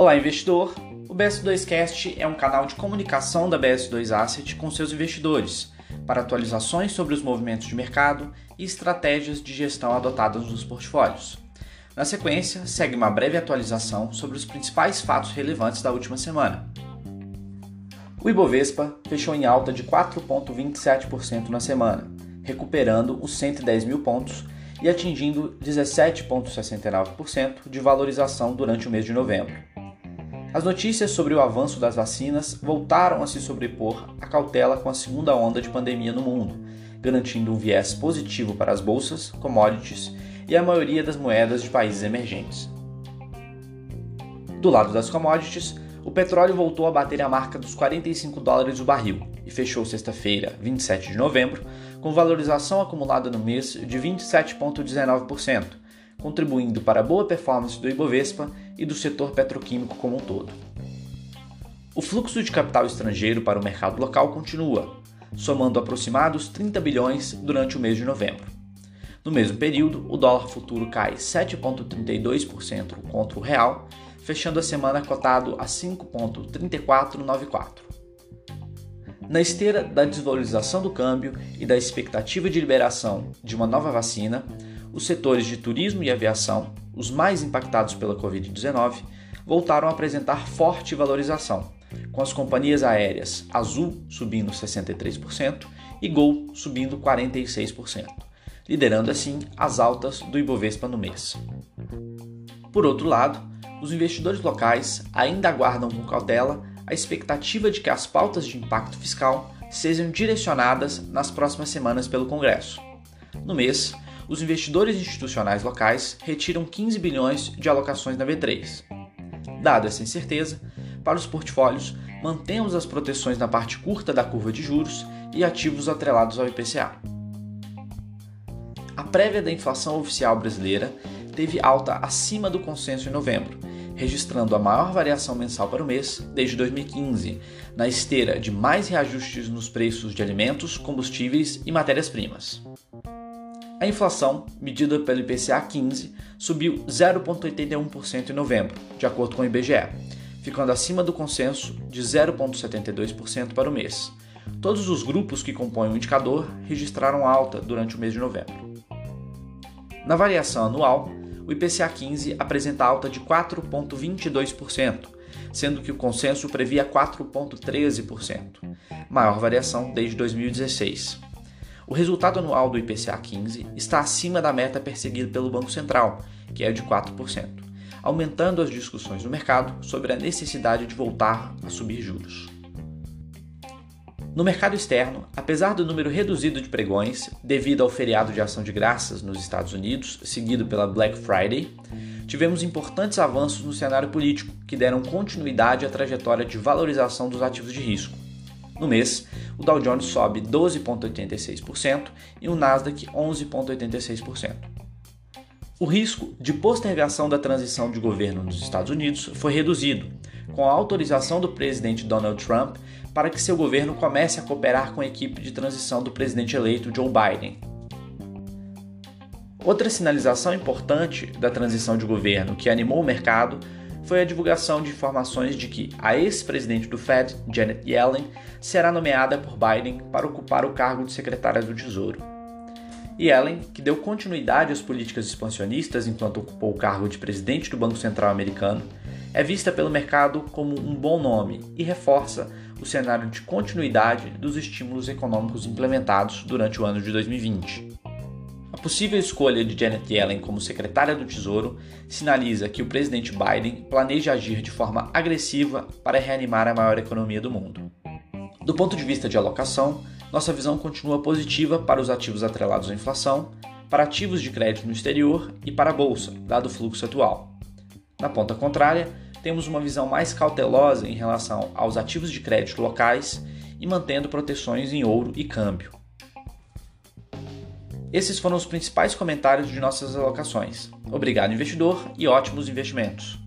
Olá, investidor! O BS2Cast é um canal de comunicação da BS2 Asset com seus investidores, para atualizações sobre os movimentos de mercado e estratégias de gestão adotadas nos portfólios. Na sequência, segue uma breve atualização sobre os principais fatos relevantes da última semana. O Ibovespa fechou em alta de 4,27% na semana, recuperando os 110 mil pontos e atingindo 17,69% de valorização durante o mês de novembro. As notícias sobre o avanço das vacinas voltaram a se sobrepor à cautela com a segunda onda de pandemia no mundo, garantindo um viés positivo para as bolsas, commodities e a maioria das moedas de países emergentes. Do lado das commodities, o petróleo voltou a bater a marca dos 45 dólares o barril e fechou sexta-feira, 27 de novembro, com valorização acumulada no mês de 27,19%, contribuindo para a boa performance do Ibovespa e do setor petroquímico como um todo. O fluxo de capital estrangeiro para o mercado local continua, somando aproximados 30 bilhões durante o mês de novembro. No mesmo período, o dólar futuro cai 7,32% contra o real, fechando a semana cotado a 5,3494. Na esteira da desvalorização do câmbio e da expectativa de liberação de uma nova vacina, os setores de turismo e aviação, os mais impactados pela Covid-19, voltaram a apresentar forte valorização, com as companhias aéreas Azul subindo 63% e Gol subindo 46%, liderando assim as altas do Ibovespa no mês. Por outro lado, os investidores locais ainda aguardam com cautela a expectativa de que as pautas de impacto fiscal sejam direcionadas nas próximas semanas pelo Congresso. No mês, os investidores institucionais locais retiram 15 bilhões de alocações na B3. Dada essa incerteza, para os portfólios, mantemos as proteções na parte curta da curva de juros e ativos atrelados ao IPCA. A prévia da inflação oficial brasileira teve alta acima do consenso em novembro, registrando a maior variação mensal para o mês desde 2015, na esteira de mais reajustes nos preços de alimentos, combustíveis e matérias-primas. A inflação, medida pelo IPCA 15, subiu 0,81% em novembro, de acordo com o IBGE, ficando acima do consenso de 0,72% para o mês. Todos os grupos que compõem o indicador registraram alta durante o mês de novembro. Na variação anual, o IPCA 15 apresenta alta de 4,22%, sendo que o consenso previa 4,13%, maior variação desde 2016. O resultado anual do IPCA 15 está acima da meta perseguida pelo Banco Central, que é de 4%, aumentando as discussões no mercado sobre a necessidade de voltar a subir juros. No mercado externo, apesar do número reduzido de pregões, devido ao feriado de ação de graças nos Estados Unidos, seguido pela Black Friday, tivemos importantes avanços no cenário político que deram continuidade à trajetória de valorização dos ativos de risco. No mês, o Dow Jones sobe 12,86% e o Nasdaq 11,86%. O risco de postergação da transição de governo nos Estados Unidos foi reduzido, com a autorização do presidente Donald Trump para que seu governo comece a cooperar com a equipe de transição do presidente eleito Joe Biden. Outra sinalização importante da transição de governo que animou o mercado foi a divulgação de informações de que a ex-presidente do Fed, Janet Yellen, será nomeada por Biden para ocupar o cargo de secretária do Tesouro. Yellen, que deu continuidade às políticas expansionistas enquanto ocupou o cargo de presidente do Banco Central americano, é vista pelo mercado como um bom nome e reforça o cenário de continuidade dos estímulos econômicos implementados durante o ano de 2020. A possível escolha de Janet Yellen como secretária do Tesouro sinaliza que o presidente Biden planeja agir de forma agressiva para reanimar a maior economia do mundo. Do ponto de vista de alocação, nossa visão continua positiva para os ativos atrelados à inflação, para ativos de crédito no exterior e para a bolsa, dado o fluxo atual. Na ponta contrária, temos uma visão mais cautelosa em relação aos ativos de crédito locais e mantendo proteções em ouro e câmbio. Esses foram os principais comentários de nossas alocações. Obrigado, investidor, e ótimos investimentos!